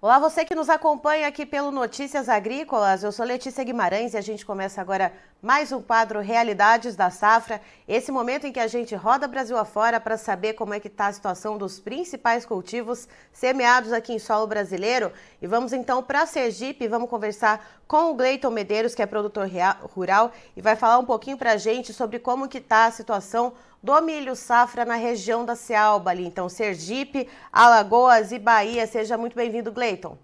Olá, você que nos acompanha aqui pelo Notícias Agrícolas. Eu sou Letícia Guimarães e a gente começa agora mais um quadro Realidades da Safra. Esse momento em que a gente roda Brasil afora para saber como é que está a situação dos principais cultivos semeados aqui em solo brasileiro. E vamos então para Sergipe, vamos conversar com o Gleiton Medeiros, que é produtor rural, e vai falar um pouquinho para a gente sobre como que está a situação do milho safra na região da Cealba, ali. Então, Sergipe, Alagoas e Bahia. Seja muito bem-vindo, Gleiton.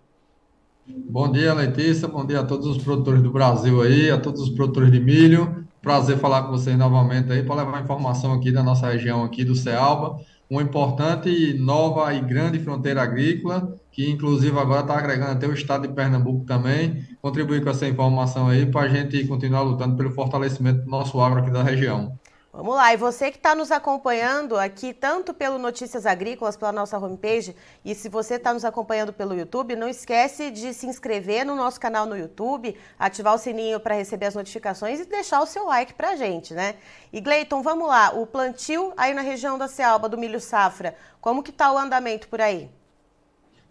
Bom dia, Letícia. Bom dia a todos os produtores do Brasil aí, a todos os produtores de milho. Prazer falar com vocês novamente aí para levar informação aqui da nossa região aqui do Cealba, uma importante nova e grande fronteira agrícola, que inclusive agora está agregando até o estado de Pernambuco também, contribuir com essa informação aí para a gente continuar lutando pelo fortalecimento do nosso agro aqui da região. Vamos lá, e você que está nos acompanhando aqui, tanto pelo Notícias Agrícolas, pela nossa homepage, e se você está nos acompanhando pelo YouTube, não esquece de se inscrever no nosso canal no YouTube, ativar o sininho para receber as notificações e deixar o seu like para a gente, né? E Gleiton, vamos lá, o plantio aí na região da Cealba, do milho safra, como que está o andamento por aí?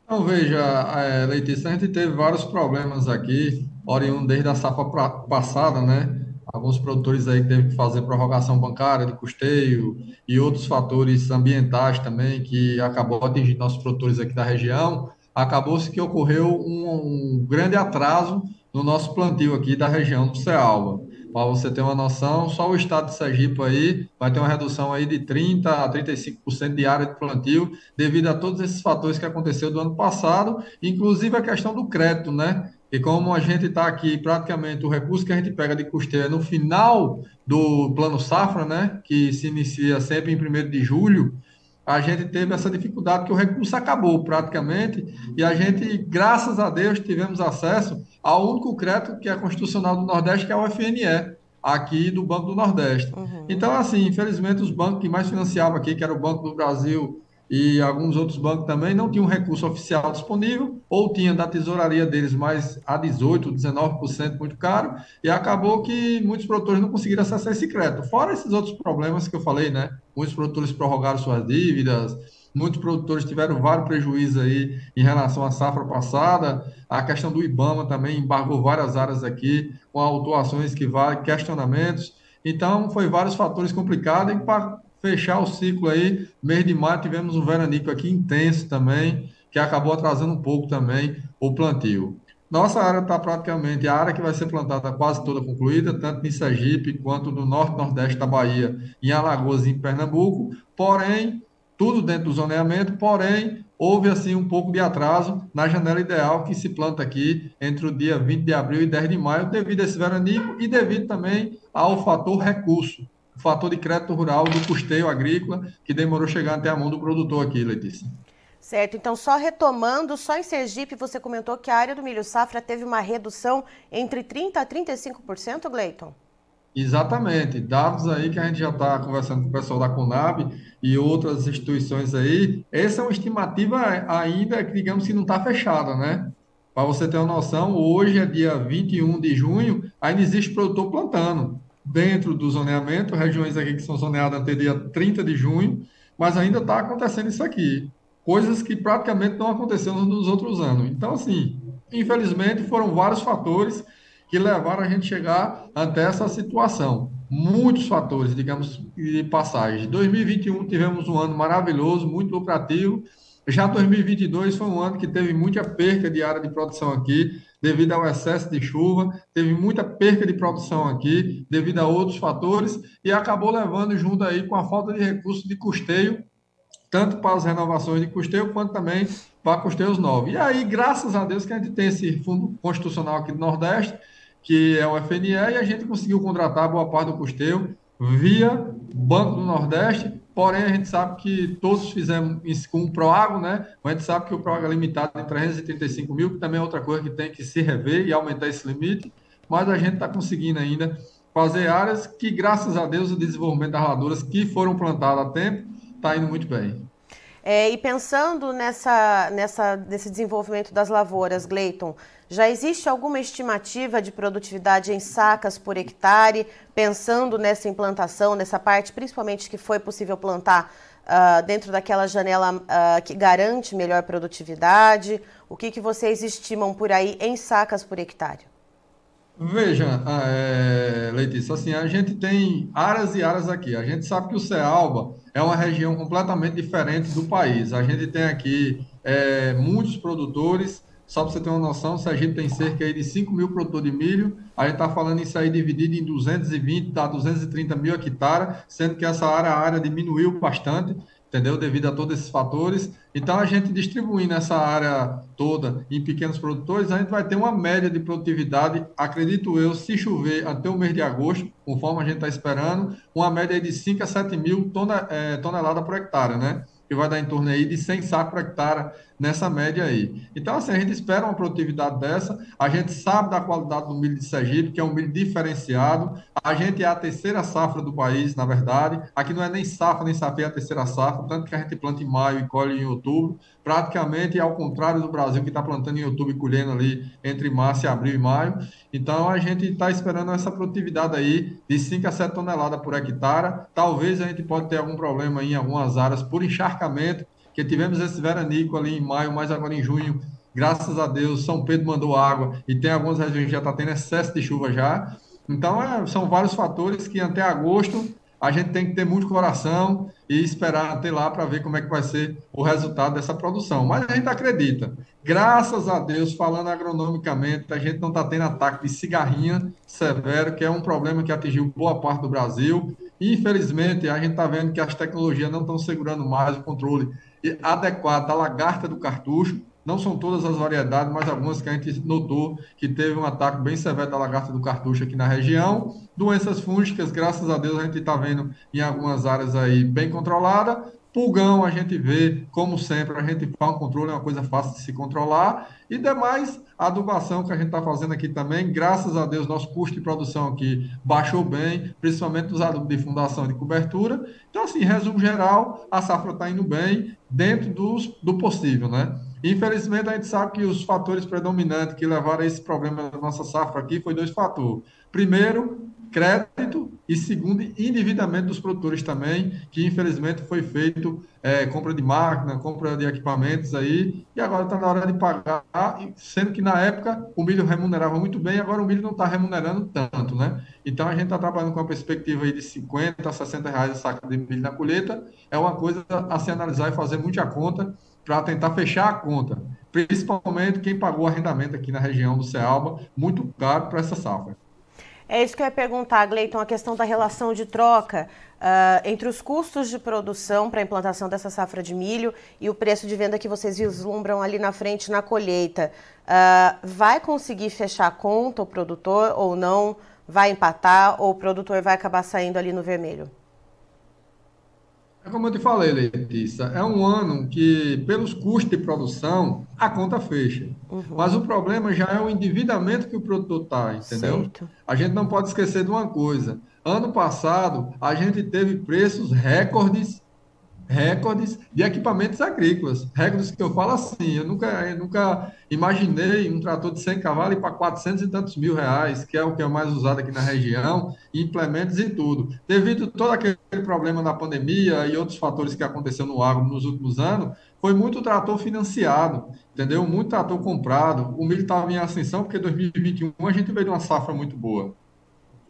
Então, veja, é, Letícia, a gente teve vários problemas aqui, oriundo desde a safra passada, né? Alguns produtores aí teve que fazer prorrogação bancária de custeio e outros fatores ambientais também que acabou atingindo nossos produtores aqui da região, acabou-se que ocorreu um, um, grande atraso no nosso plantio aqui da região do Cealba. Para você ter uma noção, só o estado de Sergipe aí vai ter uma redução aí de 30% a 35% de área de plantio devido a todos esses fatores que aconteceu do ano passado, inclusive a questão do crédito, né? E como a gente está aqui, praticamente o recurso que a gente pega de custeio é no final do plano safra, né, que se inicia sempre em 1 de julho, a gente teve essa dificuldade que o recurso acabou praticamente e a gente, graças a Deus, tivemos acesso ao único crédito que é constitucional do Nordeste, que é o FNE, aqui do Banco do Nordeste. Uhum. Então, assim, infelizmente, os bancos que mais financiavam aqui, que era o Banco do Brasil e alguns outros bancos também não tinham recurso oficial disponível, ou tinha da tesouraria deles mais a 18%, 19% muito caro, e acabou que muitos produtores não conseguiram acessar esse crédito. Fora esses outros problemas que eu falei, né? Muitos produtores prorrogaram suas dívidas, muitos produtores tiveram vários prejuízos aí em relação à safra passada, a questão do IBAMA também embargou várias áreas aqui, com autuações que valem, questionamentos. Então, foi vários fatores complicados e fechar o ciclo aí, mês de maio tivemos um veranico aqui intenso também, que acabou atrasando um pouco também o plantio. Nossa área está praticamente, a área que vai ser plantada quase toda concluída, tanto em Sergipe quanto no norte nordeste da Bahia, em Alagoas e em Pernambuco, porém, tudo dentro do zoneamento, porém, houve assim um pouco de atraso na janela ideal que se planta aqui entre o dia 20 de abril e 10 de maio, devido a esse veranico e devido também ao fator recurso o fator de crédito rural do custeio agrícola, que demorou chegar até a mão do produtor aqui, Letícia. Certo, então só retomando, só em Sergipe você comentou que a área do milho safra teve uma redução entre 30% a 35%, Gleiton? Exatamente, dados aí que a gente já está conversando com o pessoal da Conab e outras instituições aí, essa é uma estimativa ainda que digamos que não está fechada, né? Para você ter uma noção, hoje é dia 21 de junho, ainda existe produtor plantando dentro do zoneamento, regiões aqui que são zoneadas até dia 30 de junho, mas ainda está acontecendo isso aqui. Coisas que praticamente não aconteceram nos outros anos. Então, assim, infelizmente, foram vários fatores que levaram a gente chegar até essa situação. Muitos fatores, digamos, de passagem. 2021 tivemos um ano maravilhoso, muito lucrativo. Já 2022 foi um ano que teve muita perca de área de produção aqui devido ao excesso de chuva, teve muita perca de produção aqui, devido a outros fatores, e acabou levando junto aí com a falta de recursos de custeio, tanto para as renovações de custeio, quanto também para custeios novos. E aí, graças a Deus, que a gente tem esse fundo constitucional aqui do Nordeste, que é o FNE, e a gente conseguiu contratar boa parte do custeio via Banco do Nordeste, Porém, a gente sabe que todos fizemos isso com o Proago, né? A gente sabe que o Proago é limitado em 335 mil, que também é outra coisa que tem que se rever e aumentar esse limite. Mas a gente está conseguindo ainda fazer áreas que, graças a Deus, o desenvolvimento das laduras que foram plantadas a tempo está indo muito bem. É, e pensando nessa, nessa, nesse desenvolvimento das lavouras, Gleiton, já existe alguma estimativa de produtividade em sacas por hectare, pensando nessa implantação, nessa parte principalmente que foi possível plantar uh, dentro daquela janela uh, que garante melhor produtividade? O que, que vocês estimam por aí em sacas por hectare? Veja, é, Letícia, assim, a gente tem áreas e áreas aqui. A gente sabe que o Cealba é uma região completamente diferente do país. A gente tem aqui é, muitos produtores, só para você ter uma noção, se a gente tem cerca de 5 mil produtores de milho, a gente está falando isso aí dividido em 220 a 230 mil hectares, sendo que essa área, área diminuiu bastante entendeu? Devido a todos esses fatores. Então, a gente distribuindo essa área toda em pequenos produtores, a gente vai ter uma média de produtividade, acredito eu, se chover até o mês de agosto, conforme a gente está esperando, uma média de 5 a 7 mil é, toneladas por hectare, né? Que vai dar em torno aí de 100 sacos por hectare nessa média aí. Então, assim, a gente espera uma produtividade dessa, a gente sabe da qualidade do milho de Sergipe, que é um milho diferenciado, a gente é a terceira safra do país, na verdade, aqui não é nem safra, nem safra, é a terceira safra, tanto que a gente planta em maio e colhe em outubro, praticamente ao contrário do Brasil, que está plantando em outubro e colhendo ali entre março, abril e maio. Então, a gente está esperando essa produtividade aí de 5 a 7 toneladas por hectare. Talvez a gente pode ter algum problema em algumas áreas por encharcamento, que tivemos esse veranico ali em maio, mas agora em junho, graças a Deus, São Pedro mandou água e tem algumas regiões que já está tendo excesso de chuva já. Então, é, são vários fatores que até agosto a gente tem que ter muito coração e esperar até lá para ver como é que vai ser o resultado dessa produção. Mas a gente acredita. Graças a Deus, falando agronomicamente, a gente não está tendo ataque de cigarrinha severo, que é um problema que atingiu boa parte do Brasil. Infelizmente, a gente está vendo que as tecnologias não estão segurando mais o controle adequado da lagarta do cartucho. Não são todas as variedades, mas algumas que a gente notou que teve um ataque bem severo da lagarta do cartucho aqui na região. Doenças fúngicas, graças a Deus, a gente está vendo em algumas áreas aí bem controlada. Pulgão, a gente vê, como sempre, a gente faz um controle, é uma coisa fácil de se controlar. E demais, a adubação que a gente está fazendo aqui também, graças a Deus, nosso custo de produção aqui baixou bem, principalmente dos adubos de fundação e de cobertura. Então, assim, resumo geral, a safra está indo bem, dentro dos, do possível, né? Infelizmente, a gente sabe que os fatores predominantes que levaram a esse problema da nossa safra aqui foi dois fatores. Primeiro, crédito e segundo, endividamento dos produtores também, que infelizmente foi feito é, compra de máquina, compra de equipamentos aí, e agora está na hora de pagar, sendo que na época o milho remunerava muito bem, agora o milho não está remunerando tanto, né? Então a gente está trabalhando com a perspectiva aí de 50 a 60 reais a saca de milho na colheita, é uma coisa a se analisar e fazer muita conta, para tentar fechar a conta, principalmente quem pagou arrendamento aqui na região do Cealba, muito caro para essa safra. É isso que eu ia perguntar, Gleiton, a questão da relação de troca uh, entre os custos de produção para a implantação dessa safra de milho e o preço de venda que vocês vislumbram ali na frente na colheita. Uh, vai conseguir fechar a conta o produtor ou não? Vai empatar ou o produtor vai acabar saindo ali no vermelho? É como eu te falei, Letícia, é um ano que, pelos custos de produção, a conta fecha. Uhum. Mas o problema já é o endividamento que o produtor está, entendeu? Certo. A gente não pode esquecer de uma coisa. Ano passado, a gente teve preços recordes recordes de equipamentos agrícolas. Recordes que eu falo assim, eu nunca, eu nunca imaginei um trator de 100 cavalos para 400 e tantos mil reais, que é o que é mais usado aqui na região, implementos e tudo. Devido a todo aquele problema da pandemia e outros fatores que aconteceram no agro nos últimos anos, foi muito trator financiado, entendeu? Muito trator comprado. O milho estava em ascensão porque 2021 a gente veio de uma safra muito boa.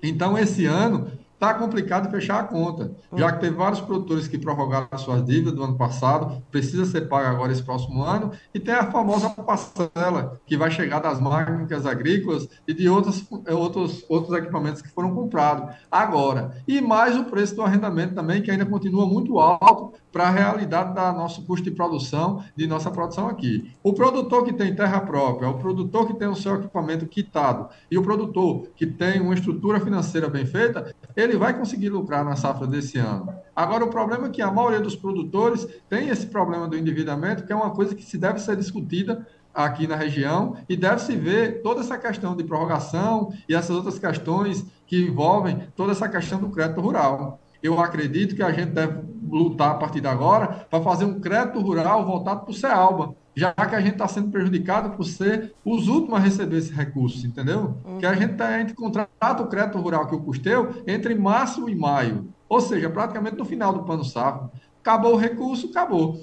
Então, esse ano, está complicado fechar a conta, já que teve vários produtores que prorrogaram suas dívidas do ano passado, precisa ser pago agora esse próximo ano, e tem a famosa parcela que vai chegar das máquinas agrícolas e de outros, outros, outros equipamentos que foram comprados agora. E mais o preço do arrendamento também, que ainda continua muito alto para a realidade da nosso custo de produção, de nossa produção aqui. O produtor que tem terra própria, o produtor que tem o seu equipamento quitado e o produtor que tem uma estrutura financeira bem feita, ele vai conseguir lucrar na safra desse ano. Agora, o problema é que a maioria dos produtores tem esse problema do endividamento, que é uma coisa que se deve ser discutida aqui na região e deve-se ver toda essa questão de prorrogação e essas outras questões que envolvem toda essa questão do crédito rural. Eu acredito que a gente deve lutar a partir de agora para fazer um crédito rural voltado para o CEALBA, já que a gente está sendo prejudicado por ser os últimos a receber esse recurso, entendeu? Uhum. Que a gente, tá, a gente contrata o crédito rural que o custeu entre março e maio, ou seja, praticamente no final do plano safra. Acabou o recurso, acabou.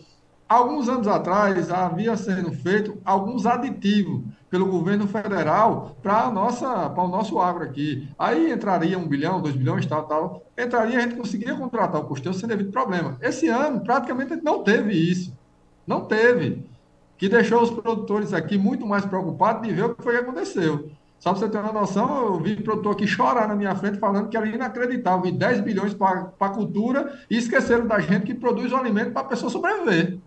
Alguns anos atrás havia sendo feito alguns aditivos pelo governo federal para nossa para o nosso agro aqui. Aí entraria um bilhão, dois bilhões, tal, tal. Entraria, a gente conseguiria contratar o custeio sem devido problema. Esse ano, praticamente, não teve isso. Não teve. Que deixou os produtores aqui muito mais preocupados de ver o que foi que aconteceu. Só para você ter uma noção, eu vi produtor aqui chorar na minha frente falando que era inacreditável. E 10 bilhões para a cultura e esqueceram da gente que produz o alimento para a pessoa sobreviver.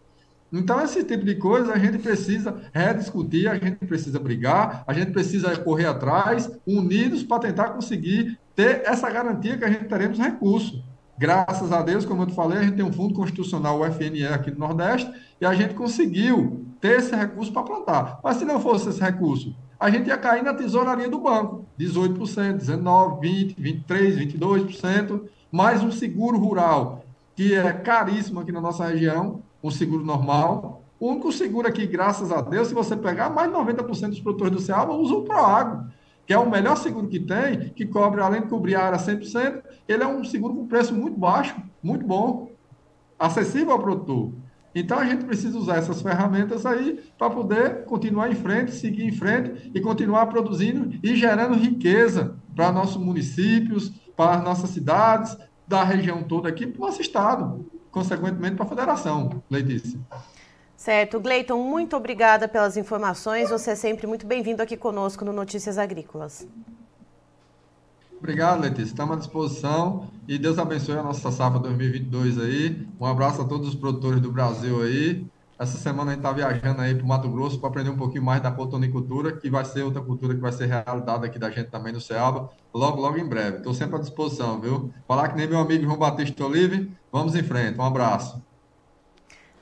Então, esse tipo de coisa a gente precisa rediscutir, a gente precisa brigar, a gente precisa correr atrás, unidos, para tentar conseguir ter essa garantia que a gente teremos recurso. Graças a Deus, como eu te falei, a gente tem um fundo constitucional, o FNE, aqui no Nordeste, e a gente conseguiu ter esse recurso para plantar. Mas se não fosse esse recurso, a gente ia cair na tesouraria do banco, 18%, 19%, 20%, 23%, 22%, mais um seguro rural, que é caríssimo aqui na nossa região, um seguro normal. O único seguro aqui, graças a Deus, se você pegar, mais de 90% dos produtores do Ceará usam o Proagro, que é o melhor seguro que tem, que cobre, além de cobrir a área 100%, ele é um seguro com preço muito baixo, muito bom, acessível ao produtor. Então a gente precisa usar essas ferramentas aí para poder continuar em frente, seguir em frente e continuar produzindo e gerando riqueza para nossos municípios, para nossas cidades, da região toda aqui, para o nosso estado consequentemente, para a federação, Letícia. Certo. Gleiton, muito obrigada pelas informações. Você é sempre muito bem-vindo aqui conosco no Notícias Agrícolas. Obrigado, Letícia. Estamos à disposição e Deus abençoe a nossa safra 2022 aí. Um abraço a todos os produtores do Brasil aí. Essa semana a gente está viajando aí para o Mato Grosso para aprender um pouquinho mais da cotonicultura, que vai ser outra cultura que vai ser realidade aqui da gente também no Ceaba, logo, logo em breve. Estou sempre à disposição, viu? Falar que nem meu amigo João Batista Olive, vamos em frente. Um abraço.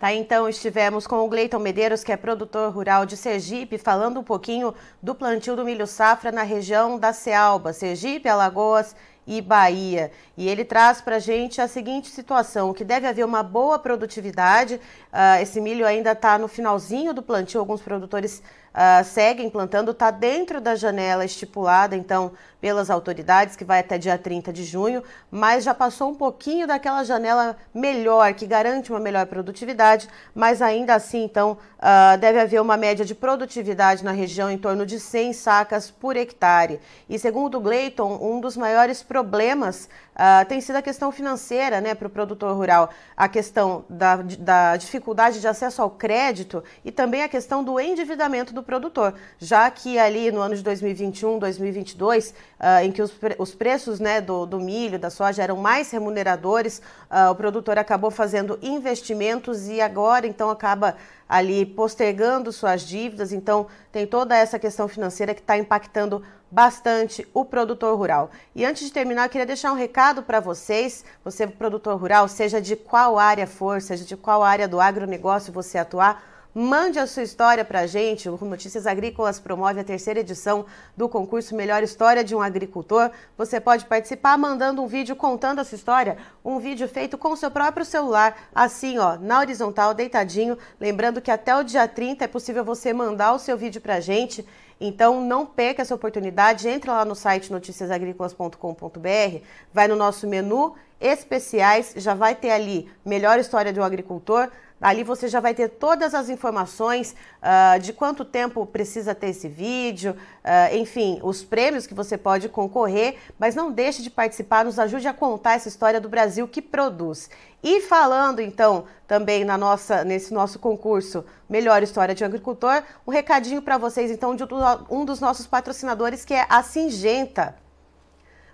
Tá, então estivemos com o Gleiton Medeiros, que é produtor rural de Sergipe, falando um pouquinho do plantio do milho safra na região da Cealba, Sergipe, Alagoas e Bahia. E ele traz para a gente a seguinte situação, que deve haver uma boa produtividade. Uh, esse milho ainda está no finalzinho do plantio, alguns produtores uh, seguem plantando, está dentro da janela estipulada, então, pelas autoridades, que vai até dia 30 de junho, mas já passou um pouquinho daquela janela melhor, que garante uma melhor produtividade, mas ainda assim, então, uh, deve haver uma média de produtividade na região em torno de 100 sacas por hectare. E segundo o Gleiton, um dos maiores problemas uh, tem sido a questão financeira né, para o produtor rural, a questão da, da dificuldade de acesso ao crédito e também a questão do endividamento do produtor, já que ali no ano de 2021, 2022, uh, em que os, os preços né, do, do, milho, da soja eram mais remuneradores, uh, o produtor acabou fazendo investimentos e agora então acaba ali postergando suas dívidas. Então tem toda essa questão financeira que está impactando bastante o produtor rural. E antes de terminar, eu queria deixar um recado para vocês, você produtor rural, seja de qual área for, seja de qual área do agronegócio você atuar, Mande a sua história para a gente. O Notícias Agrícolas promove a terceira edição do concurso Melhor História de um Agricultor. Você pode participar mandando um vídeo contando essa história, um vídeo feito com o seu próprio celular, assim, ó, na horizontal, deitadinho. Lembrando que até o dia 30 é possível você mandar o seu vídeo para a gente. Então não perca essa oportunidade, entre lá no site noticiasagricolas.com.br, vai no nosso menu especiais, já vai ter ali melhor história de um agricultor. Ali você já vai ter todas as informações uh, de quanto tempo precisa ter esse vídeo, uh, enfim, os prêmios que você pode concorrer, mas não deixe de participar, nos ajude a contar essa história do Brasil que produz. E falando então também na nossa, nesse nosso concurso Melhor História de um Agricultor, um recadinho para vocês então de um dos nossos patrocinadores que é a Singenta.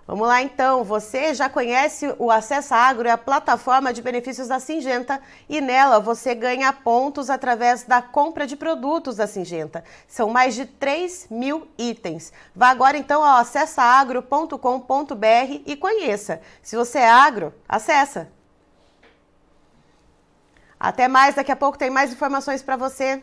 Vamos lá então, você já conhece o Acessa Agro, é a plataforma de benefícios da Singenta e nela você ganha pontos através da compra de produtos da Singenta. São mais de 3 mil itens. Vá agora então ao acessaagro.com.br e conheça. Se você é agro, acessa! Até mais, daqui a pouco tem mais informações para você.